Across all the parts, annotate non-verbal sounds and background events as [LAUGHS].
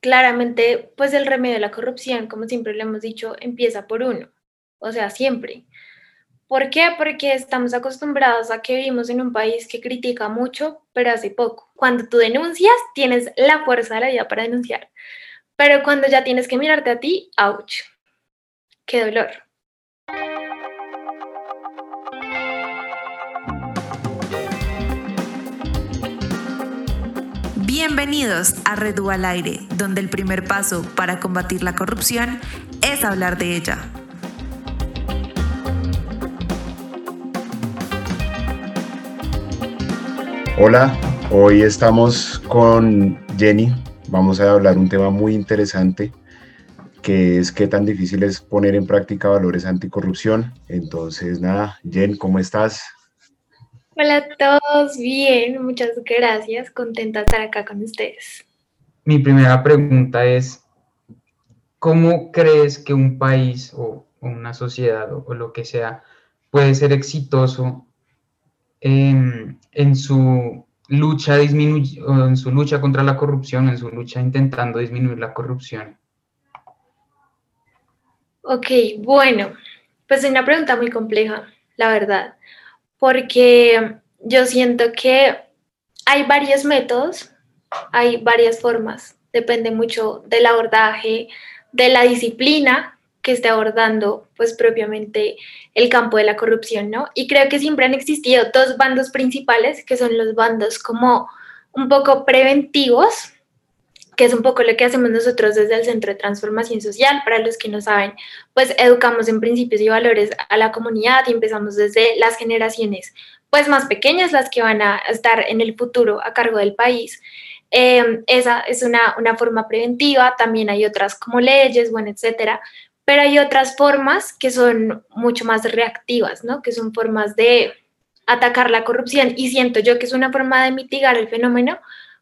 claramente, pues el remedio de la corrupción, como siempre le hemos dicho, empieza por uno, o sea, siempre. ¿Por qué? Porque estamos acostumbrados a que vivimos en un país que critica mucho, pero hace poco. Cuando tú denuncias, tienes la fuerza de la vida para denunciar. Pero cuando ya tienes que mirarte a ti, ouch. Qué dolor. Bienvenidos a Redu al Aire, donde el primer paso para combatir la corrupción es hablar de ella. Hola, hoy estamos con Jenny. Vamos a hablar un tema muy interesante que es qué tan difícil es poner en práctica valores anticorrupción. Entonces, nada, Jen, ¿cómo estás? Hola a todos, bien, muchas gracias, contenta de estar acá con ustedes. Mi primera pregunta es, ¿cómo crees que un país o una sociedad o, lo que sea puede ser exitoso en, su lucha en su lucha contra la corrupción, en su lucha intentando disminuir la corrupción? Ok, bueno, pues es una pregunta muy compleja, la verdad, porque yo siento que hay varios métodos, hay varias formas, depende mucho del abordaje, de la disciplina que esté abordando pues propiamente el campo de la corrupción, ¿no? Y creo que siempre han existido dos bandos principales, que son los bandos como un poco preventivos, que es un poco lo que hacemos nosotros desde el Centro de Transformación Social. Para los que no saben, pues educamos en principios y valores a la comunidad y empezamos desde las generaciones pues más pequeñas, las que van a estar en el futuro a cargo del país. Eh, esa es una, una, forma preventiva, también hay otras como leyes, bueno, etcétera, pero hay otras formas que son mucho más reactivas, ¿no? Que son formas de atacar la corrupción y siento yo que es una forma de mitigar el fenómeno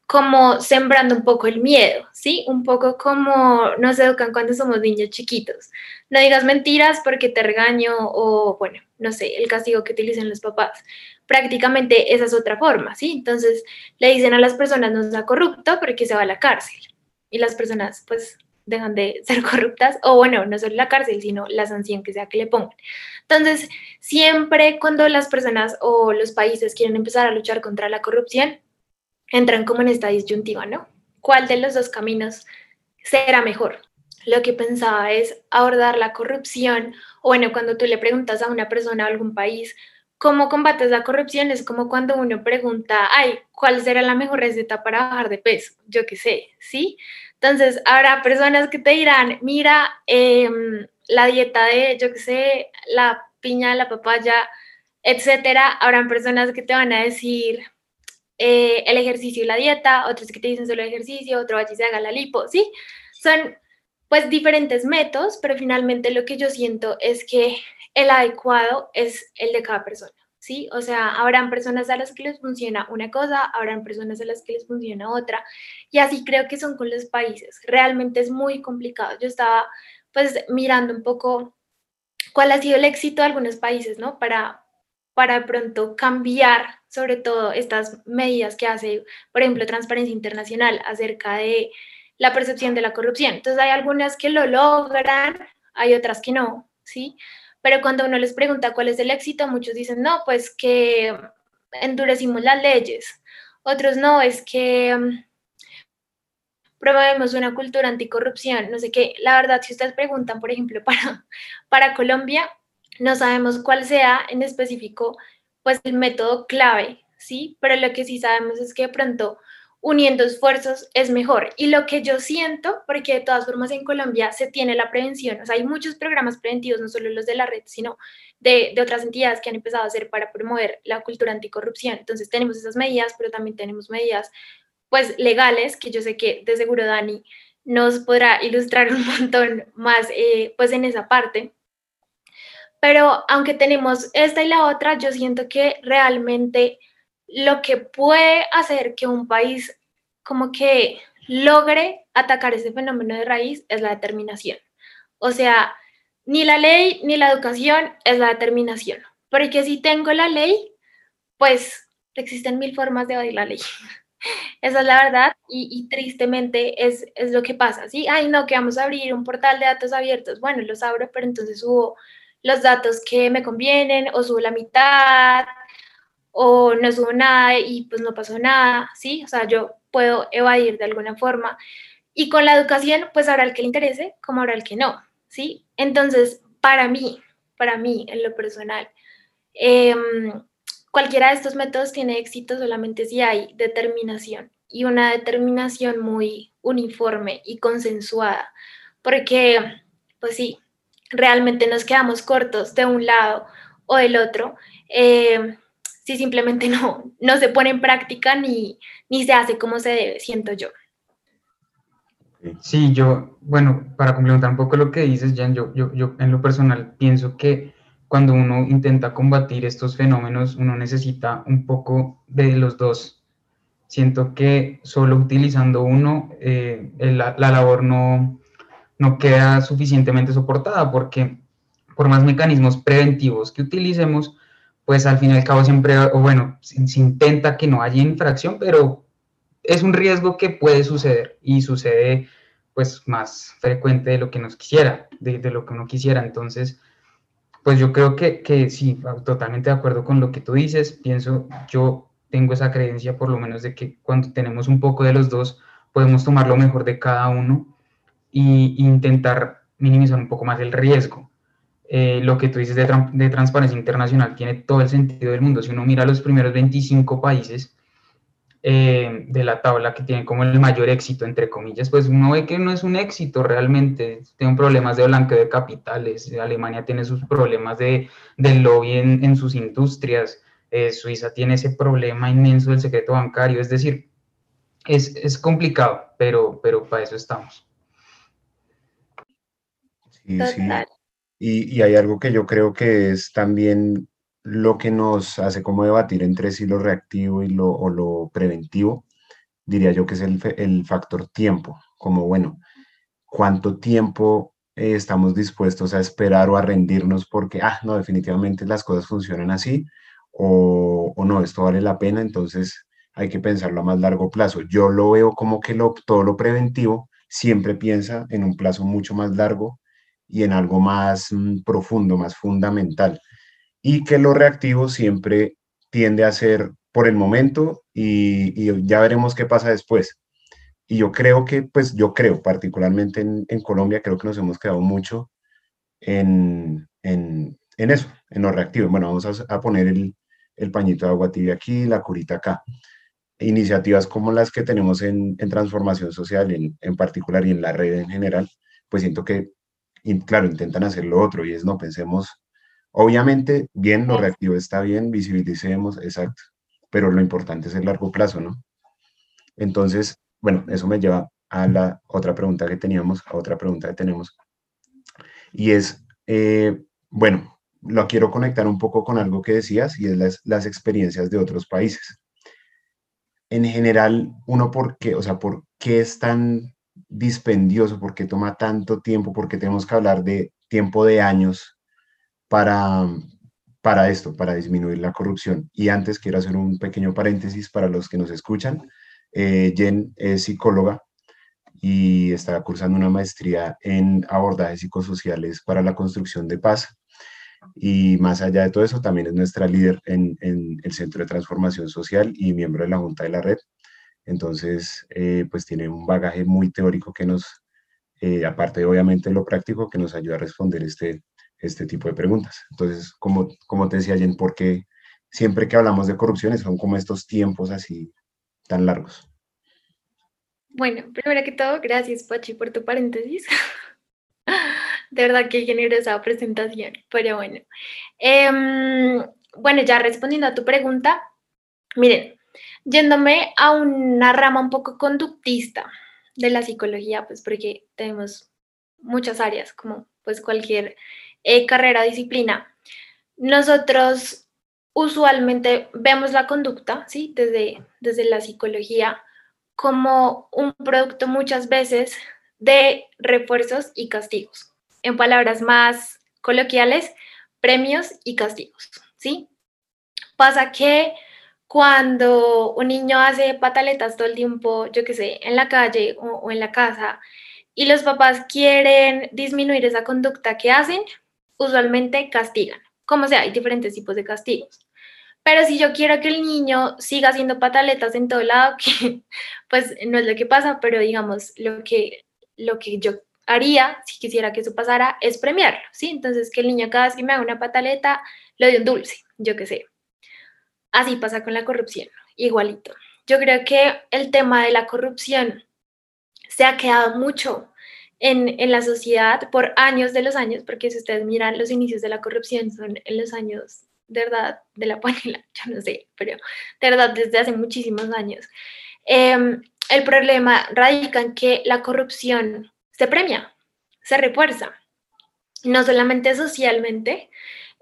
como sembrando un poco el miedo, ¿sí? Un poco como nos educan cuando somos niños chiquitos. No digas mentiras porque te regaño o, bueno, no sé, el castigo que utilicen los papás. Prácticamente esa es otra forma, ¿sí? Entonces le dicen a las personas no sea corrupto porque se va a la cárcel. Y las personas, pues, dejan de [LAUGHS] ser corruptas, o bueno, no solo la cárcel, sino la sanción que sea que le pongan. Entonces, siempre cuando las personas o los países quieren empezar a luchar contra la corrupción, entran como en esta disyuntiva, ¿no? ¿Cuál de los dos caminos será mejor? Lo que pensaba es abordar la corrupción, o bueno, cuando tú le preguntas a una persona o algún país, ¿cómo combates la corrupción? Es como cuando uno pregunta, ay, ¿cuál será la mejor receta para bajar de peso? Yo qué sé, ¿sí? Entonces, habrá personas que te dirán, mira, em, la dieta de, yo qué sé, la piña, la papaya, etcétera. Habrán personas que te van a decir eh, el ejercicio y la dieta, otros que te dicen solo ejercicio, otro y se haga la lipo, ¿sí? Son pues diferentes métodos, pero finalmente lo que yo siento es que el adecuado es el de cada persona. ¿sí? O sea, habrán personas a las que les funciona una cosa, habrán personas a las que les funciona otra, y así creo que son con los países. Realmente es muy complicado. Yo estaba pues mirando un poco cuál ha sido el éxito de algunos países, ¿no? Para, para pronto cambiar sobre todo estas medidas que hace, por ejemplo, Transparencia Internacional acerca de la percepción de la corrupción. Entonces hay algunas que lo logran, hay otras que no, ¿sí? Pero cuando uno les pregunta cuál es el éxito, muchos dicen, no, pues que endurecimos las leyes. Otros no, es que mm, promovemos una cultura anticorrupción, no sé qué. La verdad, si ustedes preguntan, por ejemplo, [LAUGHS] para, para Colombia, no sabemos cuál sea en específico, pues el método clave, ¿sí? Pero lo que sí sabemos es que de pronto uniendo esfuerzos es mejor. Y lo que yo siento, porque de todas formas en Colombia se tiene la prevención, o sea, hay muchos programas preventivos, no solo los de la red, sino de, otras entidades que han empezado a hacer para promover la cultura anticorrupción. Entonces tenemos esas medidas, pero también tenemos medidas, pues, legales, que yo sé que de seguro Dani nos podrá ilustrar un [LAUGHS] montón más, eh, pues, en esa parte. Pero aunque tenemos esta y la otra, yo siento que realmente lo que puede hacer que un país como que logre atacar ese fenómeno de raíz es la determinación. O sea, ni la ley ni la educación es la determinación. Porque si tengo la ley, pues existen mil formas de evadir la ley. [LAUGHS] Esa es la verdad y, tristemente es, es, lo que pasa, ¿sí? Ay, no, que vamos a abrir un portal de datos abiertos. Bueno, los abro, pero entonces subo los datos que me convienen o subo la mitad o no subo nada y pues no pasó nada, ¿sí? O sea, yo puedo evadir de alguna forma. Y con la educación, pues habrá el que le interese como habrá el que no, ¿sí? Entonces, para mí, para mí, en lo personal, em, cualquiera de estos métodos tiene éxito solamente si hay determinación y una determinación muy uniforme y consensuada, porque, pues sí, realmente nos quedamos cortos de un lado o del otro em, si simplemente [LAUGHS] no, no se pone en práctica ni, ni se hace como se debe, siento yo. Sí, yo, bueno, para complementar un poco lo que dices, Jan, yo, yo, yo en lo personal pienso que cuando uno intenta combatir estos fenómenos, uno necesita un poco de los dos. Siento que solo utilizando uno, eh, la, labor no, no queda suficientemente soportada, porque por más mecanismos preventivos que utilicemos, pues al fin y al cabo siempre, o bueno, se, intenta que no haya infracción, pero es un riesgo que puede suceder y sucede pues más frecuente de lo que nos quisiera, de lo que uno quisiera. Entonces, pues yo creo que, que, sí, totalmente de acuerdo con lo que tú dices. Pienso, yo tengo esa creencia por lo menos de que cuando tenemos un poco de los dos, podemos tomar lo mejor de cada uno e intentar minimizar un poco más el riesgo. Eh, lo que tú dices de, de, transparencia internacional tiene todo el sentido del mundo. Si uno mira los primeros 25 países, eh, de la tabla que tiene como el mayor éxito, entre comillas, pues uno ve que no es un éxito realmente. Tienen problemas de blanqueo de capitales, Alemania tiene sus problemas de, del lobby en, en sus industrias, eh, Suiza tiene ese problema inmenso del secreto bancario, es decir, es, es complicado, pero, pero para eso estamos. Sí, sí. Y, y hay algo que yo creo que es también lo que nos hace como debatir entre sí lo reactivo y lo, o lo preventivo, diría yo que es el, el factor tiempo, como bueno, cuánto tiempo eh, estamos dispuestos a esperar o a rendirnos porque, ah, no, definitivamente las cosas funcionan así, o, o, no, esto vale la pena, entonces hay que pensarlo a más largo plazo. Yo lo veo como que lo, todo lo preventivo siempre piensa en un plazo mucho más largo y en algo más mm, profundo, más fundamental y que lo reactivo siempre tiende a ser por el momento y, ya veremos qué pasa después. Y yo creo que, pues yo creo, particularmente en, Colombia, creo que nos hemos quedado mucho en, en, en eso, en lo reactivo. Bueno, vamos a, poner el, el, pañito de agua tibia aquí, la curita acá. Iniciativas como las que tenemos en, transformación social en, particular y en la red en general, pues siento que, claro, intentan hacer lo otro y es, no, pensemos Obviamente, bien, lo reactivo está bien, visibilicemos, exacto, pero lo importante es el largo plazo, ¿no? Entonces, bueno, eso me lleva a la otra pregunta que teníamos, a otra pregunta que tenemos, y es, eh, bueno, lo quiero conectar un poco con algo que decías, y es las, las experiencias de otros países. En general, uno, ¿por qué? O sea, ¿por qué es tan dispendioso? ¿Por qué toma tanto tiempo? ¿Por qué tenemos que hablar de tiempo de años para, para esto, para disminuir la corrupción. Y antes quiero hacer un pequeño paréntesis para los que nos escuchan. Eh, Jen es psicóloga y está cursando una maestría en abordajes psicosociales para la construcción de paz. Y más allá de todo eso, también es nuestra líder en el Centro de Transformación Social y miembro de la Junta de la Red. Entonces, eh, pues tiene un bagaje muy teórico que nos, eh, aparte de obviamente lo práctico, que nos ayuda a responder este, este tipo de preguntas. Entonces, como, como te decía Jen, porque siempre que hablamos de corrupción son como estos tiempos así tan largos? Bueno, primero que todo, gracias Pachi por tu paréntesis. [LAUGHS] De verdad que generosa presentación, pero bueno. Eh, bueno, ya respondiendo a tu pregunta, miren, yéndome a una rama un poco conductista de la psicología, pues porque tenemos muchas áreas, como pues cualquier eh, carrera, disciplina, nosotros usualmente vemos la conducta, ¿sí? Desde, desde la psicología, como un producto muchas veces de refuerzos y castigos. En palabras más coloquiales, premios y castigos, ¿sí? Pasa que cuando un niño hace pataletas todo el tiempo, yo qué sé, en la calle o, en la casa, y los papás quieren disminuir esa conducta que hacen, usualmente castigan. Como sea, hay diferentes tipos de castigos. Pero si yo quiero que el niño siga haciendo pataletas en todo lado, [LAUGHS] que pues no es lo que pasa, pero digamos, lo que, lo que yo haría, si quisiera que eso pasara, es premiarlo, ¿sí? Entonces, que el niño cada vez que me haga una pataleta, le dé un dulce, yo qué sé. Así pasa con la corrupción, igualito. Yo creo que el tema de la corrupción se ha quedado mucho en, en, la sociedad por años de los años, porque si ustedes miran los inicios de la corrupción son en los años, de verdad, de la panela, [LAUGHS] yo no sé, pero de verdad desde hace muchísimos años. Em, el problema radica en que la corrupción se premia, se refuerza, no solamente socialmente,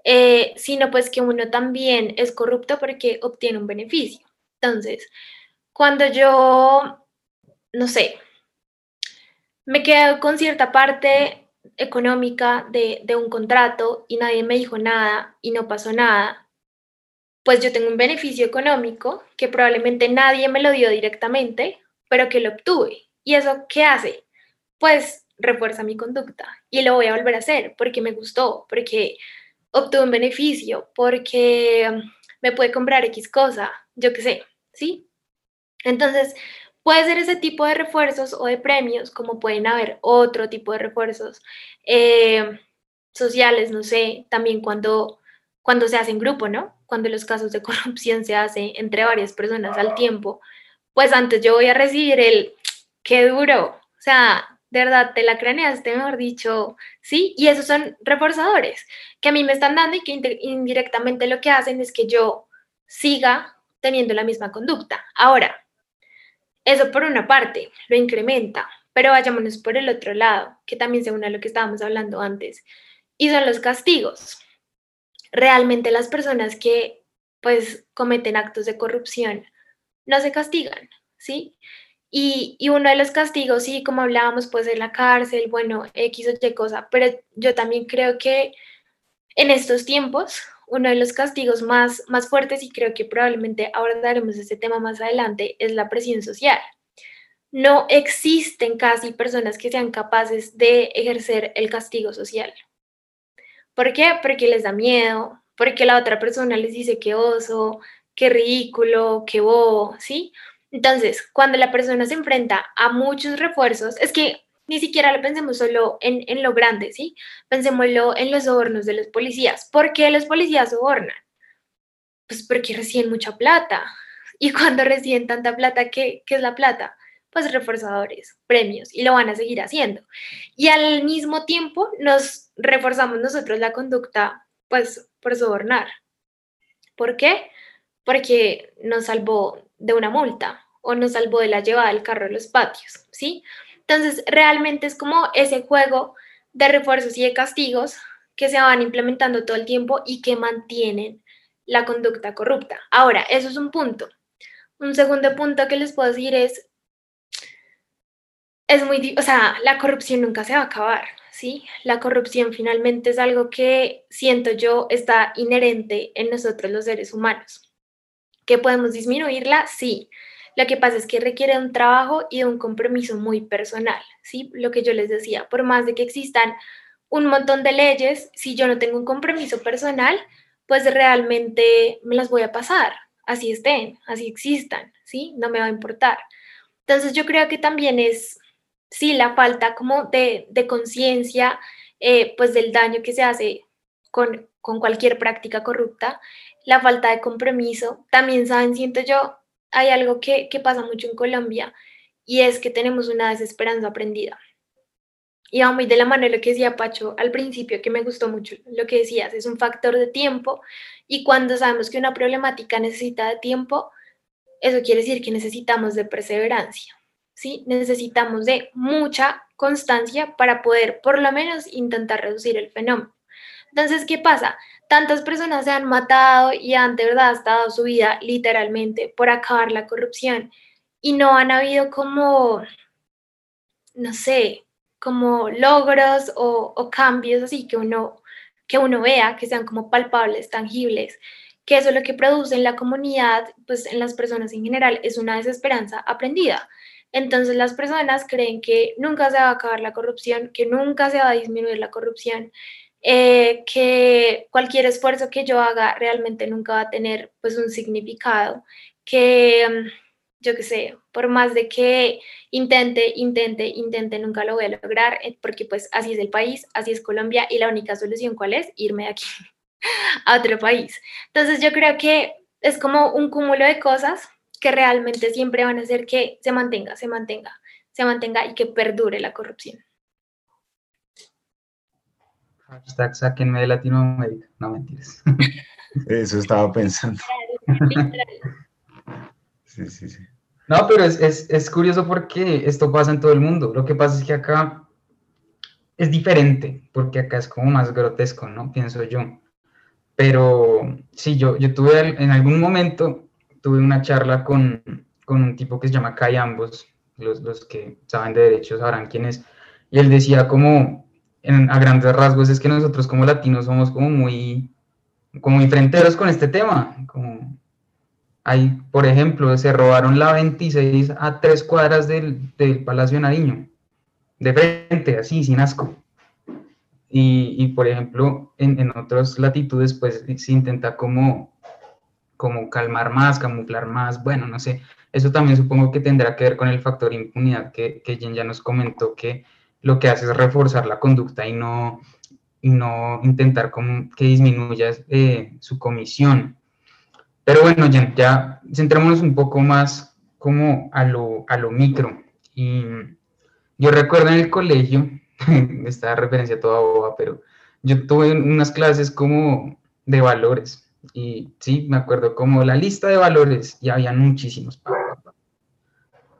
eh, sino pues que uno también es corrupto porque obtiene un beneficio. Entonces, cuando yo, no sé, me quedo con cierta parte económica de, de un contrato y nadie me dijo nada y no pasó nada, pues yo tengo un beneficio económico que probablemente nadie me lo dio directamente, pero que lo obtuve. ¿Y eso qué hace? Pues refuerza mi conducta y lo voy a volver a hacer porque me gustó, porque obtuve un beneficio, porque me puede comprar X cosa, yo qué sé, ¿sí? Entonces, puede ser ese tipo de refuerzos o de premios, como pueden haber otro tipo de refuerzos eh, sociales, no sé, también cuando, cuando se hace en grupo, ¿no? Cuando los casos de [LAUGHS] corrupción se hacen entre varias personas al tiempo, pues antes yo voy a recibir el, qué duro, o sea, de verdad te la craneaste, mejor dicho, ¿sí? Y esos son reforzadores que a mí me están dando y que indirectamente lo que hacen es que yo siga teniendo la misma conducta. Ahora, eso por una parte lo incrementa, pero vayámonos por el otro lado, que también se une a lo que estábamos hablando antes, y son los castigos. Realmente las personas que pues cometen actos de corrupción no se castigan, ¿sí? Y, uno de los castigos, sí, como hablábamos, puede ser la cárcel, bueno, X o Y cosa, pero yo también creo que en estos tiempos, uno de los castigos más, más fuertes, y creo que probablemente abordaremos ese tema más adelante, es la presión social. No existen casi personas que sean capaces de ejercer el castigo social. ¿Por qué? Porque les da miedo, porque la otra persona les dice que oso, qué ridículo, qué bobo, ¿sí? Entonces, cuando la persona se enfrenta a muchos refuerzos, es que ni siquiera lo pensemos solo en, lo grande, ¿sí? Pensémoslo en los sobornos de los policías. ¿Por qué los policías sobornan? Pues porque reciben mucha plata. Y cuando reciben tanta plata, ¿qué, qué es la plata? Pues reforzadores, premios, y lo van a seguir haciendo. Y al mismo tiempo nos reforzamos nosotros la conducta, pues, por sobornar. ¿Por qué? Porque nos salvó de una multa, o nos salvó de la llevada del carro a los patios, ¿sí? Entonces, realmente es como ese juego de refuerzos y de castigos que se van implementando todo el tiempo y que mantienen la conducta corrupta. Ahora, eso es un punto. Un segundo punto que les puedo decir es, es muy, o sea, la corrupción nunca se va a acabar, ¿sí? La corrupción finalmente es algo que siento yo está inherente en nosotros los seres humanos. ¿Que podemos disminuirla? Sí, lo que pasa es que requiere un trabajo y un compromiso muy personal, ¿sí? Lo que yo les decía, por más de que existan un montón de leyes, si yo no tengo un compromiso personal, pues realmente me las voy a pasar, así estén, así existan, ¿sí? No me va a importar. Entonces yo creo que también es, sí, la falta como de, conciencia, eh, pues del daño que se hace con, con cualquier práctica corrupta, la falta de compromiso. También saben, siento yo, hay algo que, pasa mucho en Colombia y es que tenemos una desesperanza aprendida. Y va muy de la mano lo que decía Pacho al principio, que me gustó mucho lo que decías, es un factor de tiempo y cuando sabemos que una problemática necesita de tiempo, eso quiere decir que necesitamos de perseverancia, ¿sí? Necesitamos de mucha constancia para poder por lo menos intentar reducir el fenómeno. Entonces, ¿qué pasa? Tantas personas se han matado y han de verdad dado su vida literalmente por acabar la corrupción y no han habido como, no sé, como logros o, cambios así que uno, que uno vea, que sean como palpables, tangibles, que eso lo que produce en la comunidad, pues en las personas en general, es una desesperanza aprendida. Entonces las personas creen que nunca se va a acabar la corrupción, que nunca se va a disminuir la corrupción, eh, que cualquier esfuerzo que yo haga realmente nunca va a tener pues un significado, que mm, yo qué sé, por más de que intente, intente, intente, nunca lo voy a lograr, eh, porque pues así es el país, así es Colombia y la única solución cuál es irme de aquí [LAUGHS] a otro país. Entonces yo creo que es como un cúmulo de cosas que realmente siempre van a hacer que se mantenga, se mantenga, se mantenga y que perdure la corrupción. Hashtag sáquenme de Latinoamérica. No mentiras. [LAUGHS] Eso estaba pensando. [LAUGHS] Sí, sí, sí. No, pero es, es, es, curioso porque esto pasa en todo el mundo. Lo que pasa es que acá es diferente, porque acá es como más grotesco, ¿no? Pienso yo. Pero sí, yo, yo tuve en algún momento, tuve una charla con, con un tipo que se llama Kai Ambos, los, los que saben de derechos sabrán quién es, y él decía como, en, a grandes rasgos, es que nosotros como latinos somos como muy, como muy fronteros con este tema, como Ahí, por ejemplo, se robaron la 26 a tres cuadras del, del Palacio Nariño, de frente, así, sin asco. Y, y por ejemplo, en, en, otras latitudes, pues se intenta como, como calmar más, camuflar más, bueno, no sé. Eso también supongo que tendrá que ver con el factor impunidad que, que Jen ya nos comentó, que lo que hace es reforzar la conducta y no, y no intentar que disminuya eh, su comisión. Pero bueno, ya, ya centrémonos un poco más como a lo, a lo micro. Y yo recuerdo en el colegio, [LAUGHS] esta referencia toda boba, pero yo tuve unas clases como de valores. Y sí, me acuerdo como la lista de valores, y habían muchísimos.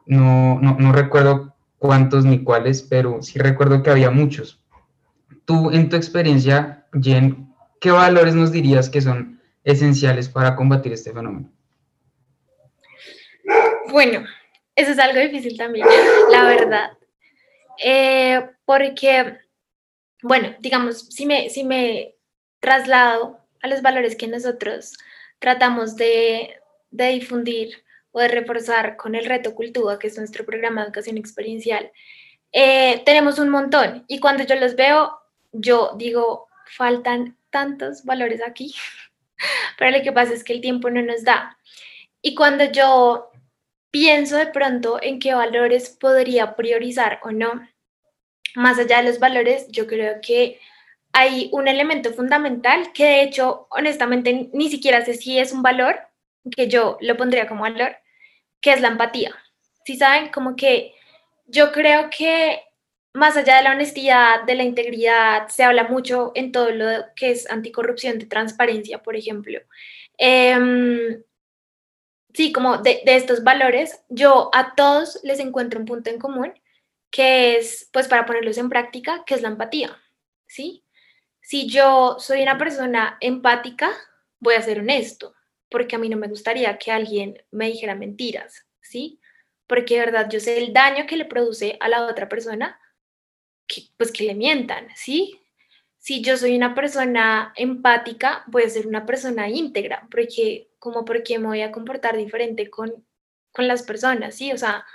No, no, no recuerdo cuántos ni cuáles, pero sí recuerdo que había muchos. Tú, en tu experiencia, Jen, ¿qué valores nos dirías que son esenciales para combatir este fenómeno? Bueno, eso es algo difícil también, [LAUGHS] la verdad. Eh, porque, bueno, digamos, si me, si me traslado a los valores que nosotros tratamos de, de difundir o de reforzar con el reto Cultura, que es nuestro programa de educación experiencial, eh, tenemos un montón. Y cuando yo los veo, yo digo, faltan tantos valores aquí [LAUGHS] pero lo que pasa es que el tiempo no nos da. Y cuando yo pienso de pronto en qué valores podría priorizar o no, más allá de los valores, yo creo que hay un elemento fundamental que de hecho, honestamente, ni siquiera sé si es un valor, que yo lo pondría como valor, que es la empatía. Si saben, como que yo creo que más allá de la honestidad, de la integridad, se habla mucho en todo lo que es anticorrupción, de transparencia, por ejemplo. Em, sí, como de, de, estos valores, yo a todos les encuentro un punto en común, que es, pues para ponerlos en práctica, que es la empatía, ¿sí? Si yo soy una persona empática, voy a ser honesto, porque a mí no me gustaría que alguien me dijera mentiras, ¿sí? Porque de verdad yo sé el daño que le produce a la otra persona pues que le mientan, ¿sí? Si yo soy una persona empática, voy a ser una persona íntegra, porque como porque me voy a comportar diferente con, con las personas, ¿sí? O sea,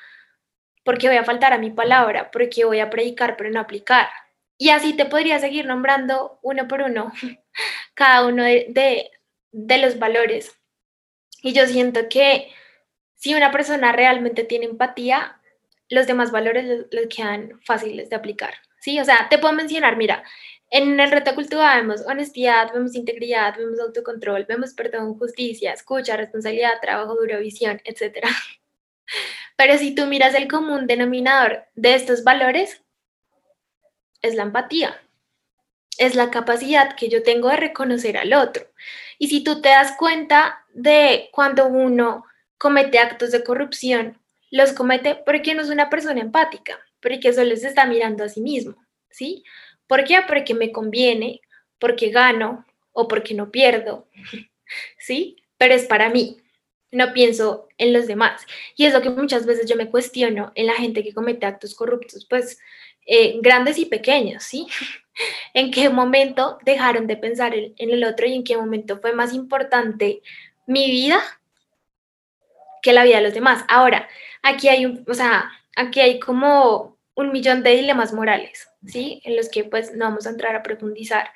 porque voy a faltar a mi palabra, porque voy a predicar pero no aplicar. Y así te podría seguir nombrando uno por uno [LAUGHS] cada uno de, de los valores. Y yo siento que si una persona realmente tiene empatía, los demás valores les, quedan fáciles de aplicar. ¿sí? O sea, te puedo mencionar, mira, en el reto cultura vemos honestidad, vemos integridad, vemos autocontrol, vemos perdón, justicia, escucha, responsabilidad, trabajo duro, visión, etc. [LAUGHS] Pero si tú miras el común denominador de estos valores, es la empatía, es la capacidad que yo tengo de reconocer al otro. Y si tú te das cuenta de cuando uno comete actos de corrupción, los comete porque no es una persona empática, porque solo se está mirando a sí mismo, ¿sí? ¿Por qué? Porque me conviene, porque gano o porque no pierdo, [LAUGHS] ¿sí? Pero es para mí, no pienso en los demás. Y es lo que muchas veces yo me cuestiono en la gente que comete actos corruptos, pues eh, grandes y pequeños, ¿sí? [LAUGHS] ¿En qué momento dejaron de pensar en, el otro y en qué momento fue más importante mi vida que la vida de los demás? Ahora, aquí hay un, o sea, aquí hay como un millón de dilemas morales, ¿sí? En los que pues no vamos a entrar a profundizar,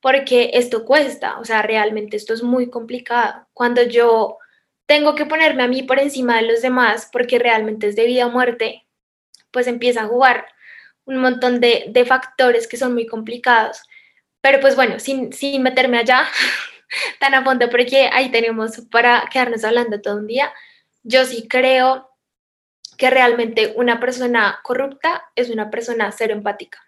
porque esto cuesta, o sea, realmente esto es muy complicado. Cuando yo tengo que ponerme a mí por encima de los demás, porque realmente es de vida o muerte, pues empieza a jugar un montón de, de factores que son muy complicados. Pero pues bueno, sin, sin meterme allá [LAUGHS] tan a fondo, porque ahí tenemos para quedarnos hablando todo un día, yo sí creo que realmente una persona corrupta es una persona cero empática.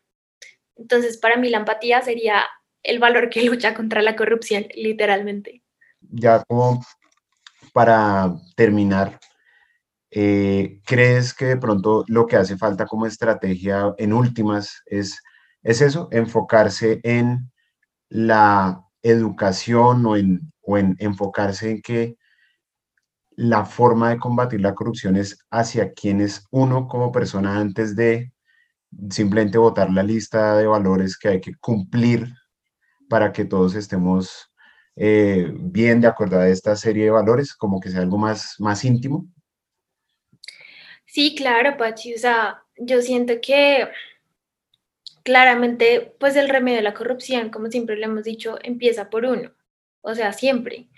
Entonces, para mí la empatía sería el valor que [LAUGHS] lucha contra la corrupción, literalmente. Ya como para terminar, eh, ¿crees que de pronto lo que hace falta como estrategia en últimas es, es eso, enfocarse en la educación o en, o en enfocarse en que la forma de combatir la corrupción es hacia quienes uno como persona antes de simplemente votar la lista de valores que hay que cumplir para que todos estemos eh, bien de acuerdo a esta serie de valores, como que sea algo más, más íntimo? Sí, claro, Pachi. O sea, yo siento que claramente, pues el remedio de la corrupción, como siempre le hemos dicho, empieza por uno. O sea, siempre.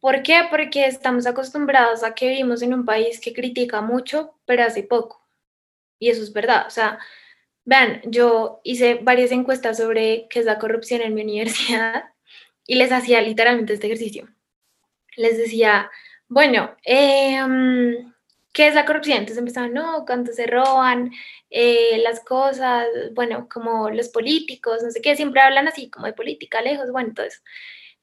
¿Por qué? Porque estamos acostumbrados a que vivimos en un país que critica mucho, pero hace poco. Y eso es verdad. O sea, vean, yo hice varias encuestas sobre qué es la corrupción en mi [LAUGHS] universidad y les hacía literalmente este ejercicio. Les decía, bueno, em, ¿qué es la corrupción? Entonces empezaban, no, cuánto se roban eh, las cosas, bueno, como los políticos, no sé qué, siempre hablan así, como de política lejos, bueno, todo eso.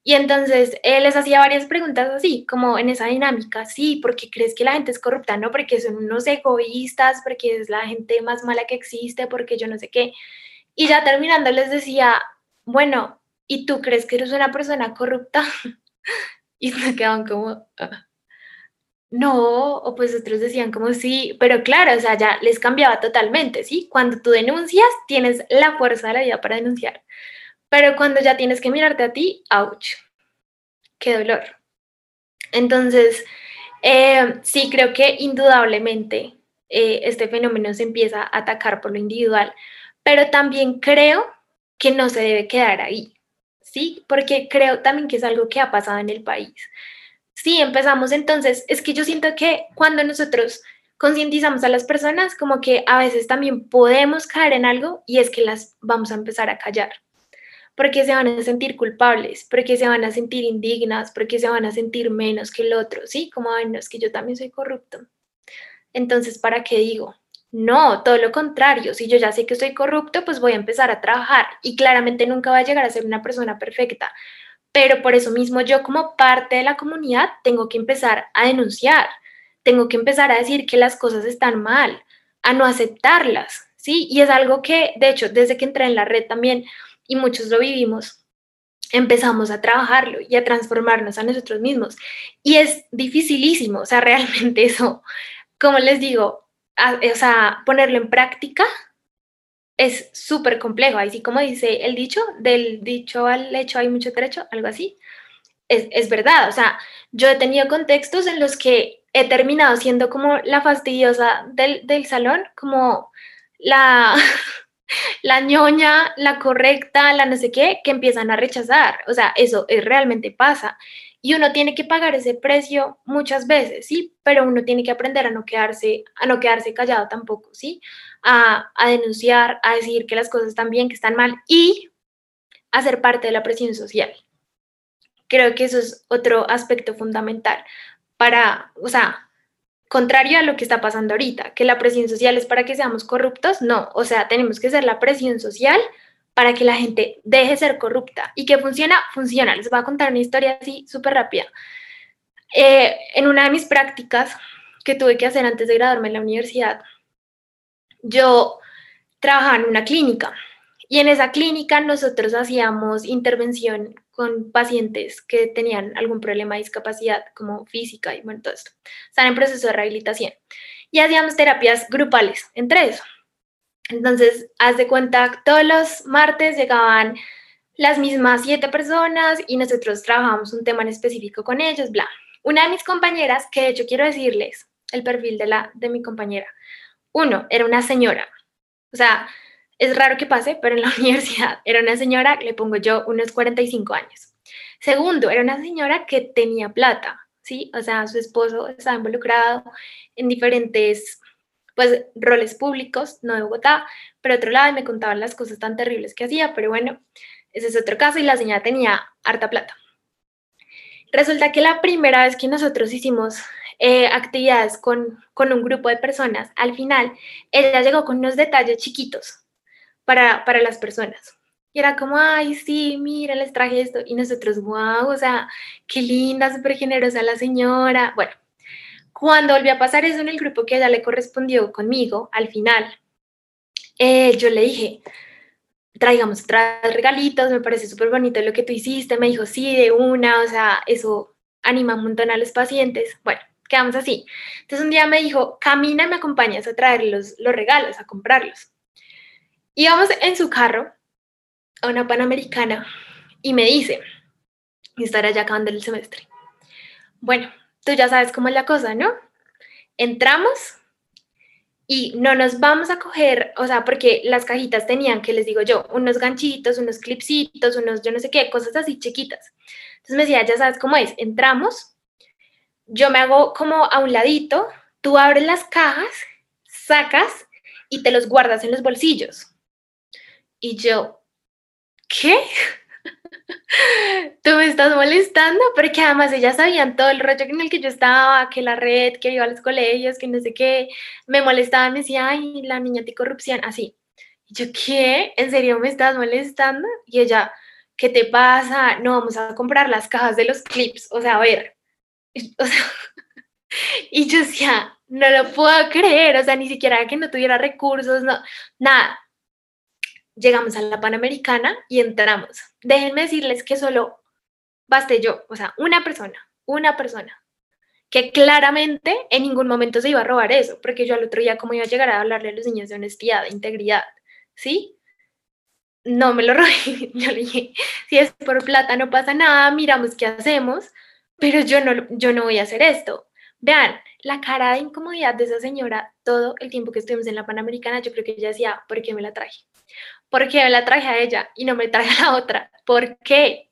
Y entonces él les hacía varias preguntas así, como en esa dinámica, sí, porque crees que la gente es corrupta, no, porque son unos egoístas, porque es la gente más mala que existe, porque yo no sé qué. Y ya terminando les decía, bueno, ¿y tú crees que eres una persona corrupta? [LAUGHS] y se quedaban como, ah, no, o pues otros decían como sí, pero claro, o sea, ya les cambiaba totalmente, ¿sí? Cuando tú denuncias, tienes la fuerza de la vida para denunciar. Pero cuando ya tienes que mirarte a ti, ouch, qué dolor. Entonces, eh, sí creo que indudablemente eh, este fenómeno se empieza a atacar por lo individual, pero también creo que no se debe quedar ahí, ¿sí? Porque creo también que es algo que ha pasado en el país. Sí, empezamos entonces, es que yo siento que cuando nosotros concientizamos a las personas, como que a veces también podemos caer en algo y es que las vamos a empezar a callar porque se van a sentir culpables, porque se van a sentir indignas, porque se van a sentir menos que el otro, ¿sí? Como, ay, no, es que yo también soy corrupto. Entonces, ¿para qué digo? No, todo lo contrario, si yo ya sé que soy corrupto, pues voy a empezar a trabajar y claramente nunca va a llegar a ser una persona perfecta, pero por eso mismo yo como parte de la comunidad tengo que empezar a denunciar, tengo que empezar a decir que las cosas están mal, a no aceptarlas, ¿sí? Y es algo que, de hecho, desde que entré en la red también, y muchos lo vivimos, empezamos a trabajarlo y a transformarnos a nosotros mismos. Y es dificilísimo, o sea, [LAUGHS] realmente eso, como les digo, o sea, ponerlo en práctica es súper complejo. Así como dice el dicho, del dicho al hecho hay mucho trecho, algo así. Es, es verdad, o sea, yo he tenido contextos en los que he terminado siendo como la fastidiosa del, del salón, como la, [LAUGHS] la ñoña, la correcta, la no sé qué, que empiezan a rechazar. O sea, eso es, realmente pasa. Y uno tiene que pagar ese precio muchas veces, ¿sí? Pero uno tiene que aprender a no quedarse, a no quedarse callado tampoco, ¿sí? A, a denunciar, a decir que las cosas están bien, que están mal y a ser parte de la presión social. Creo que eso es otro aspecto fundamental para, o sea, contrario a lo que está pasando ahorita, que la presión social es para que seamos corruptos, no, o sea, tenemos que ser la presión social para que la gente deje de ser corrupta. ¿Y que funciona? Funciona. Les voy a contar una historia así súper rápida. Eh, en una de mis prácticas que tuve que hacer antes de graduarme en la universidad, yo trabajaba en una clínica y en esa clínica nosotros hacíamos intervención con pacientes que tenían algún problema de discapacidad como física y bueno, todo esto. Están en proceso de rehabilitación. Y hacíamos terapias grupales entre eso. Entonces, haz de cuenta, todos los martes llegaban las mismas siete personas y nosotros trabajamos un tema en específico con ellos, bla. Una de mis compañeras, que de hecho quiero decirles el perfil de, la, de mi compañera, uno, era una señora, o sea, es raro que pase, pero en la [LAUGHS] universidad era una señora, le pongo yo unos 45 años. Segundo, era una señora que tenía plata, ¿sí? O sea, su esposo estaba involucrado en diferentes pues roles públicos, no de Bogotá, pero otro lado y me contaban las cosas tan terribles que hacía, pero bueno, ese es otro caso y la señora tenía harta plata. Resulta que la primera vez que nosotros hicimos eh, actividades con, con, un grupo de personas, al final ella llegó con unos detalles chiquitos para, para las personas. Y era como, ay, sí, mira, les traje esto. Y nosotros, wow, o sea, qué linda, súper generosa la señora. Bueno, cuando volvió a pasar eso en el grupo que ella le correspondió conmigo, al final, eh, yo le dije, traigamos tres regalitos, me parece súper bonito lo que tú hiciste. Me dijo, sí, de una, o sea, eso anima un montón a los pacientes. Bueno, quedamos así. Entonces un día me dijo, camina, me acompañas a traer los, los regalos, a comprarlos. Íbamos en su carro a una panamericana y me dice, y estará ya acabando el semestre. Bueno, tú ya sabes cómo es la cosa, ¿no? Entramos y no nos vamos a coger, o sea, porque las cajitas tenían, que les digo yo, unos ganchitos, unos clipsitos, unos yo no sé qué, cosas así chiquitas. Entonces me decía, ya sabes cómo es, entramos, yo me hago como a un ladito, tú abres las cajas, sacas y te los guardas en los bolsillos. Y yo, ¿qué? [LAUGHS] Tú me estás molestando porque además ellas sabían todo el rollo en el que yo estaba, que la red, que iba a los colegios, que no sé qué, me molestaban, me decía, ay, la niña de corrupción, así. Y yo, ¿qué? ¿En serio me estás molestando? Y ella, ¿qué te pasa? No, vamos a comprar las cajas de los clips, o sea, a ver. O sea, [LAUGHS] y yo decía, no lo puedo creer, o sea, ni siquiera que no tuviera recursos, no, nada llegamos a la Panamericana y entramos. Déjenme decirles que solo basté yo, o sea, una persona, una persona, que claramente en ningún momento se iba a robar eso, porque yo al otro día como iba a llegar a hablarle a los niños de honestidad, de integridad, ¿sí? No me lo [LAUGHS] robé, yo le dije, si es por plata no pasa nada, miramos qué hacemos, pero yo no, yo no voy a hacer esto. Vean, la cara de incomodidad de esa señora todo el tiempo que estuvimos en la Panamericana, yo creo que ella decía, ¿por qué me la traje? ¿Por qué me la traje a ella y no me traje a la otra? ¿Por qué?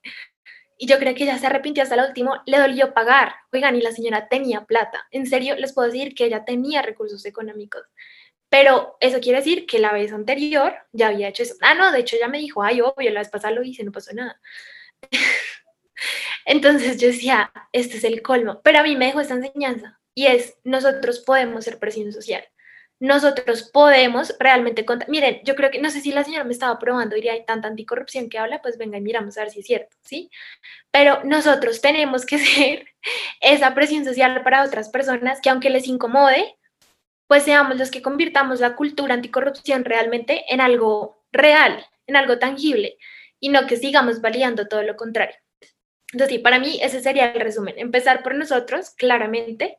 Y yo creo que ella se arrepintió hasta el último, le dolió pagar. Oigan, y la señora tenía plata. En serio, les puedo decir que ella tenía recursos económicos. Pero eso quiere decir que la vez anterior ya había hecho eso. Ah, no, de hecho ya me dijo, ay, obvio, la vez pasada lo hice, no pasó nada. [LAUGHS] Entonces yo decía, este es el colmo. Pero a mí me dejó esta enseñanza y es, nosotros podemos ser presión social nosotros podemos realmente contar. Miren, yo creo que, no sé si la señora me estaba probando, diría, hay tanta anticorrupción que habla, pues venga y miramos a ver si es cierto, ¿sí? Pero nosotros tenemos que [LAUGHS] ser esa presión social para otras personas que aunque les incomode, pues seamos los que convirtamos la cultura anticorrupción realmente en algo real, en algo tangible, y no que sigamos validando todo lo contrario. Entonces, sí, para mí ese sería el resumen. Empezar por nosotros, claramente,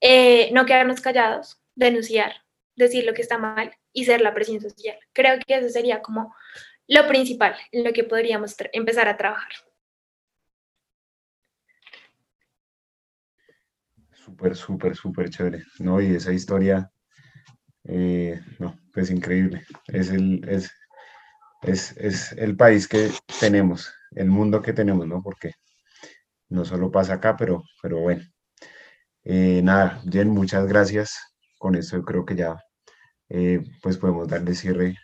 eh, no quedarnos callados, denunciar, decir lo que está mal y ser la presión social. Creo que eso sería como lo principal en lo que podríamos empezar a trabajar. Súper, súper, súper chévere, ¿no? Y esa historia, eh, no, pues increíble. Es el, es, es, el país que tenemos, el mundo que tenemos, ¿no? Porque no solo pasa acá, pero, pero bueno. Eh, nada, Jen, muchas gracias. Con esto creo que ya eh, pues podemos darle cierre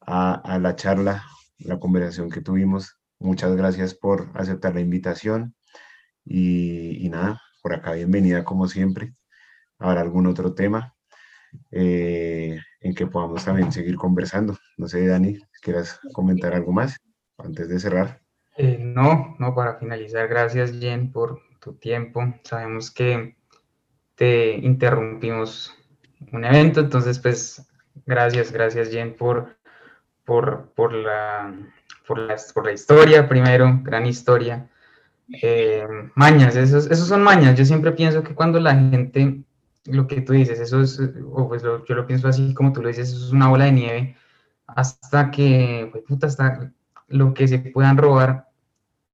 a, la charla, la conversación que tuvimos. Muchas gracias por aceptar la invitación y, nada, por acá bienvenida como siempre. Habrá algún otro tema eh, en que podamos también seguir conversando. No sé, Dani, ¿quieras comentar algo más antes de cerrar? Eh, no, no, para finalizar, gracias Jen por tu tiempo. Sabemos que te interrumpimos un evento. Entonces, pues, gracias, gracias Jen por, por, por, la, por, la, por la historia, primero, gran historia. Eh, mañas, esos, esos son mañas. Yo siempre pienso que cuando la gente lo que tú dices, eso es, o pues yo lo pienso así como tú lo dices, eso es una bola de nieve hasta que, pues, puta, hasta lo que se puedan robar,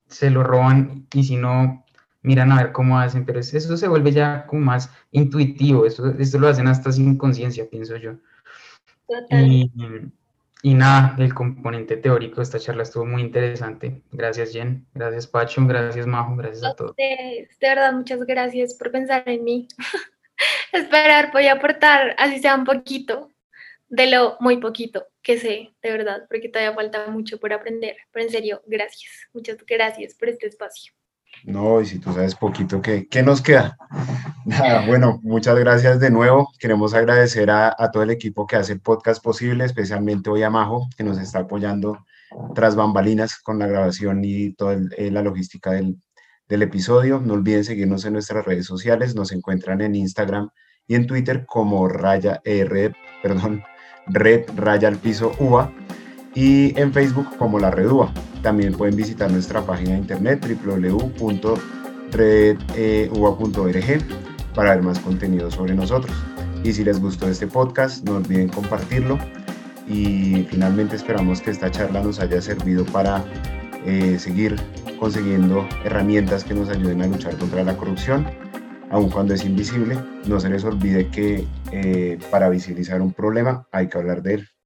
se lo roban y si no, miran a ver cómo hacen, pero eso se vuelve ya como más intuitivo, eso, esto lo hacen hasta sin conciencia, pienso yo. Y, y, nada, el componente teórico de esta charla estuvo muy interesante. Gracias, Jen. Gracias, Pacho. Gracias, Majo. Gracias a todos. De, de verdad, muchas gracias por pensar en mí. Esperar, voy a aportar, así sea un poquito, de lo muy poquito que sé, de verdad, porque todavía falta mucho por aprender. Pero en serio, gracias. Muchas gracias por este espacio. No, y si tú sabes poquito, ¿qué, qué nos queda? [LAUGHS] Bueno, muchas gracias de nuevo. Queremos agradecer a, todo el equipo que hace el podcast posible, especialmente hoy a Majo, que nos está apoyando tras bambalinas con la grabación y toda eh, la logística del, del episodio. No olviden seguirnos en nuestras redes sociales. Nos encuentran en Instagram y en Twitter como raya, eh, red, [LAUGHS] perdón, red raya al piso UA y en Facebook como la Redúa. También pueden visitar nuestra página de internet www.redua.org para ver más contenido sobre nosotros. Y si les gustó este podcast, no olviden compartirlo. Y finalmente esperamos que esta charla nos haya servido para eh, seguir consiguiendo herramientas que nos ayuden a luchar contra la corrupción. Aun cuando es invisible, no se les olvide que eh, para visibilizar un problema hay que hablar de él.